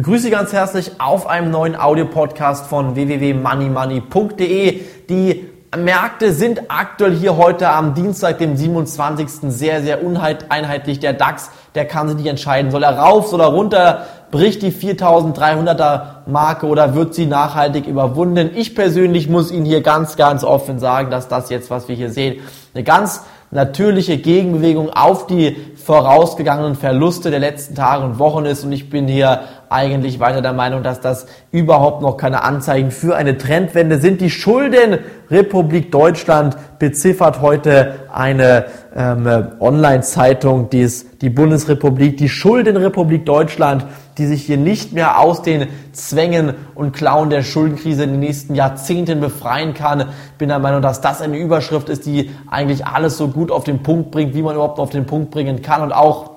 begrüße Sie ganz herzlich auf einem neuen Audiopodcast von www.moneymoney.de. Die Märkte sind aktuell hier heute am Dienstag, dem 27. sehr, sehr uneinheitlich. Der DAX, der kann sich nicht entscheiden. Soll er rauf, soll er runter? Bricht die 4300er Marke oder wird sie nachhaltig überwunden? Ich persönlich muss Ihnen hier ganz, ganz offen sagen, dass das jetzt, was wir hier sehen, eine ganz natürliche Gegenbewegung auf die vorausgegangenen Verluste der letzten Tage und Wochen ist. Und ich bin hier eigentlich weiter der Meinung, dass das überhaupt noch keine Anzeichen für eine Trendwende sind. Die Schuldenrepublik Deutschland beziffert heute eine ähm, Online-Zeitung, die ist die Bundesrepublik, die Schuldenrepublik Deutschland, die sich hier nicht mehr aus den Zwängen und Klauen der Schuldenkrise in den nächsten Jahrzehnten befreien kann. Bin der Meinung, dass das eine Überschrift ist, die eigentlich alles so gut auf den Punkt bringt, wie man überhaupt auf den Punkt bringen kann und auch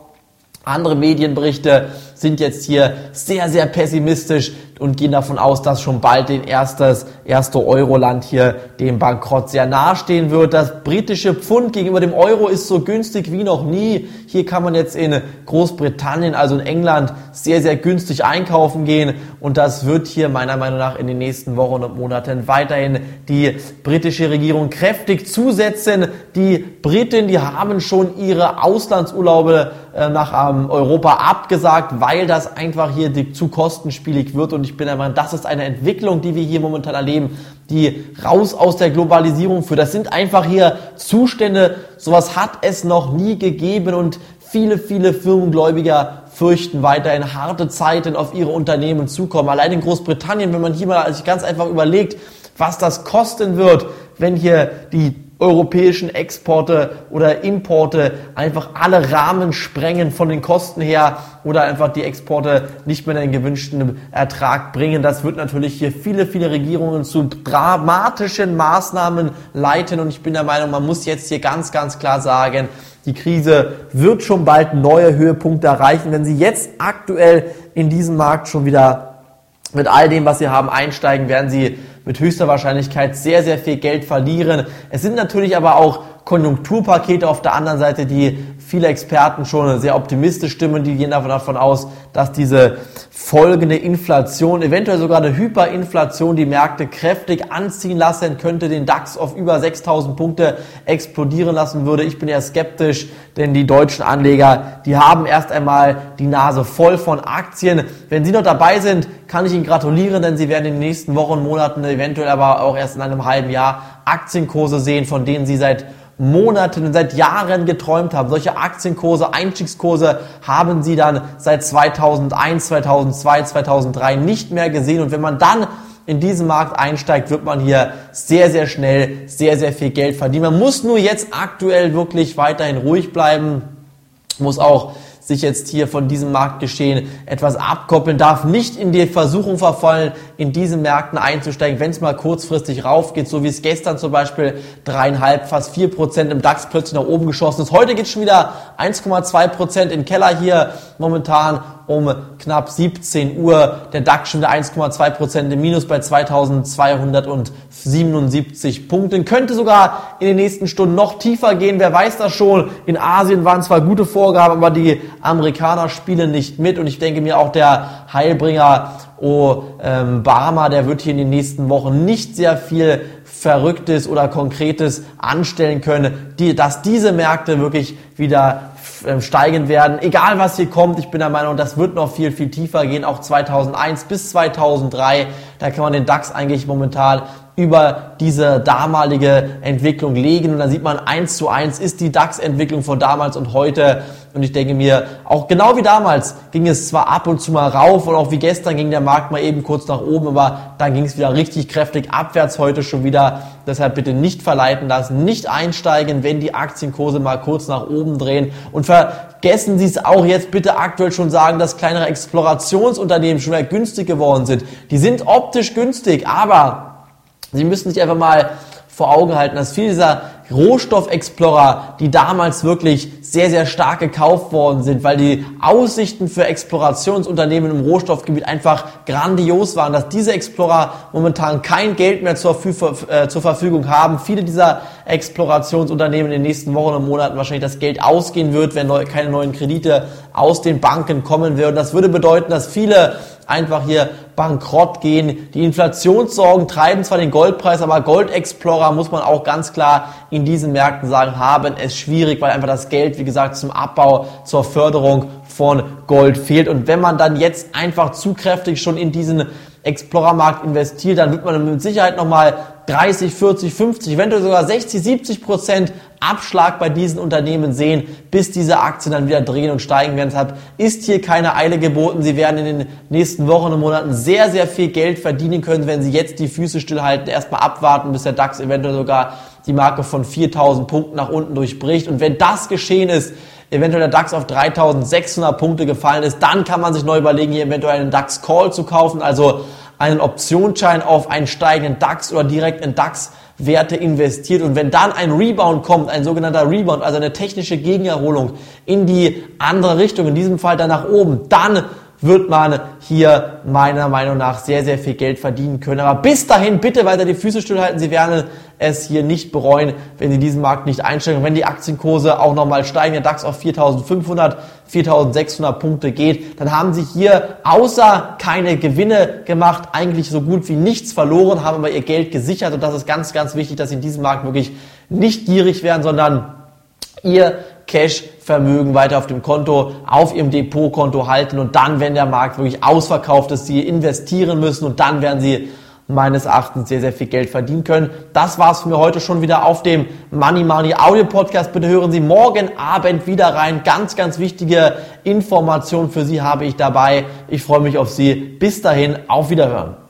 andere Medienberichte sind jetzt hier sehr, sehr pessimistisch und gehen davon aus, dass schon bald den erstes, erste Euroland hier dem Bankrott sehr nahestehen wird. Das britische Pfund gegenüber dem Euro ist so günstig wie noch nie. Hier kann man jetzt in Großbritannien, also in England, sehr, sehr günstig einkaufen gehen. Und das wird hier meiner Meinung nach in den nächsten Wochen und Monaten weiterhin die britische Regierung kräftig zusetzen. Die Briten, die haben schon ihre Auslandsurlaube äh, nach ähm, Europa abgesagt, weil das einfach hier zu kostenspielig wird. Und ich bin der Meinung, das ist eine Entwicklung, die wir hier momentan erleben, die raus aus der Globalisierung führt. Das sind einfach hier Zustände, sowas hat es noch nie gegeben und viele, viele Firmengläubiger fürchten weiterhin harte Zeiten auf ihre Unternehmen zukommen. Allein in Großbritannien, wenn man hier mal ganz einfach überlegt, was das kosten wird, wenn hier die europäischen Exporte oder Importe einfach alle Rahmen sprengen von den Kosten her oder einfach die Exporte nicht mehr den gewünschten Ertrag bringen. Das wird natürlich hier viele, viele Regierungen zu dramatischen Maßnahmen leiten und ich bin der Meinung, man muss jetzt hier ganz, ganz klar sagen, die Krise wird schon bald neue Höhepunkte erreichen. Wenn Sie jetzt aktuell in diesem Markt schon wieder mit all dem, was Sie haben, einsteigen, werden Sie mit höchster Wahrscheinlichkeit sehr, sehr viel Geld verlieren. Es sind natürlich aber auch Konjunkturpakete auf der anderen Seite, die viele Experten schon sehr optimistisch stimmen. Die gehen davon aus, dass diese folgende Inflation, eventuell sogar eine Hyperinflation, die Märkte kräftig anziehen lassen könnte, den DAX auf über 6000 Punkte explodieren lassen würde. Ich bin eher skeptisch, denn die deutschen Anleger, die haben erst einmal die Nase voll von Aktien. Wenn Sie noch dabei sind, kann ich Ihnen gratulieren, denn Sie werden in den nächsten Wochen, Monaten, eventuell aber auch erst in einem halben Jahr Aktienkurse sehen, von denen Sie seit Monaten, seit Jahren geträumt haben. Solche Aktienkurse, Einstiegskurse haben sie dann seit 2001, 2002, 2003 nicht mehr gesehen. Und wenn man dann in diesen Markt einsteigt, wird man hier sehr, sehr schnell sehr, sehr viel Geld verdienen. Man muss nur jetzt aktuell wirklich weiterhin ruhig bleiben, muss auch sich jetzt hier von diesem Marktgeschehen etwas abkoppeln, darf nicht in die Versuchung verfallen, in diesen Märkten einzusteigen, wenn es mal kurzfristig raufgeht, so wie es gestern zum Beispiel dreieinhalb, fast vier Prozent im DAX plötzlich nach oben geschossen ist. Heute geht es schon wieder 1,2 Prozent in Keller hier momentan um knapp 17 Uhr. Der DAX schon wieder 1,2 Prozent im Minus bei 2277 Punkten. Könnte sogar in den nächsten Stunden noch tiefer gehen. Wer weiß das schon? In Asien waren zwar gute Vorgaben, aber die Amerikaner spielen nicht mit. Und ich denke mir auch der Heilbringer Obama, der wird hier in den nächsten Wochen nicht sehr viel Verrücktes oder Konkretes anstellen können, die, dass diese Märkte wirklich wieder ähm, steigen werden. Egal was hier kommt, ich bin der Meinung, das wird noch viel, viel tiefer gehen, auch 2001 bis 2003. Da kann man den DAX eigentlich momentan über diese damalige Entwicklung legen und dann sieht man eins zu eins ist die DAX-Entwicklung von damals und heute und ich denke mir, auch genau wie damals ging es zwar ab und zu mal rauf und auch wie gestern ging der Markt mal eben kurz nach oben, aber dann ging es wieder richtig kräftig abwärts heute schon wieder. Deshalb bitte nicht verleiten lassen, nicht einsteigen, wenn die Aktienkurse mal kurz nach oben drehen und vergessen Sie es auch jetzt bitte aktuell schon sagen, dass kleinere Explorationsunternehmen schon wieder günstig geworden sind. Die sind optisch günstig, aber Sie müssen sich einfach mal vor Augen halten, dass viele dieser Rohstoffexplorer, die damals wirklich sehr, sehr stark gekauft worden sind, weil die Aussichten für Explorationsunternehmen im Rohstoffgebiet einfach grandios waren, dass diese Explorer momentan kein Geld mehr zur, äh, zur Verfügung haben. Viele dieser Explorationsunternehmen in den nächsten Wochen und Monaten wahrscheinlich das Geld ausgehen wird, wenn neu, keine neuen Kredite aus den Banken kommen würden. Das würde bedeuten, dass viele einfach hier bankrott gehen. Die Inflationssorgen treiben zwar den Goldpreis, aber Gold Explorer muss man auch ganz klar in diesen Märkten sagen, haben es schwierig, weil einfach das Geld, wie gesagt, zum Abbau, zur Förderung von Gold fehlt. Und wenn man dann jetzt einfach zu kräftig schon in diesen Explorer-Markt investiert, dann wird man mit Sicherheit nochmal 30, 40, 50, eventuell sogar 60, 70 Prozent Abschlag bei diesen Unternehmen sehen, bis diese Aktien dann wieder drehen und steigen werden. Deshalb ist hier keine Eile geboten. Sie werden in den nächsten Wochen und Monaten sehr, sehr viel Geld verdienen können, wenn Sie jetzt die Füße stillhalten, erstmal abwarten, bis der DAX eventuell sogar die Marke von 4000 Punkten nach unten durchbricht. Und wenn das geschehen ist, eventuell der DAX auf 3600 Punkte gefallen ist, dann kann man sich neu überlegen, hier eventuell einen DAX Call zu kaufen, also einen Optionsschein auf einen steigenden DAX oder direkt in DAX Werte investiert. Und wenn dann ein Rebound kommt, ein sogenannter Rebound, also eine technische Gegenerholung in die andere Richtung, in diesem Fall dann nach oben, dann wird man hier meiner Meinung nach sehr, sehr viel Geld verdienen können. Aber bis dahin bitte weiter die Füße stillhalten. Sie werden es hier nicht bereuen, wenn Sie diesen Markt nicht einsteigen. wenn die Aktienkurse auch nochmal steigen, der DAX auf 4.500, 4.600 Punkte geht, dann haben Sie hier außer keine Gewinne gemacht, eigentlich so gut wie nichts verloren, haben aber Ihr Geld gesichert. Und das ist ganz, ganz wichtig, dass Sie in diesem Markt wirklich nicht gierig werden, sondern Ihr Cash-Vermögen weiter auf dem Konto, auf ihrem Depotkonto halten und dann, wenn der Markt wirklich ausverkauft ist, sie investieren müssen und dann werden sie meines Erachtens sehr, sehr viel Geld verdienen können. Das war's für mir heute schon wieder auf dem Money Money Audio Podcast. Bitte hören Sie morgen Abend wieder rein. Ganz, ganz wichtige Informationen für Sie habe ich dabei. Ich freue mich auf Sie. Bis dahin, auf Wiederhören.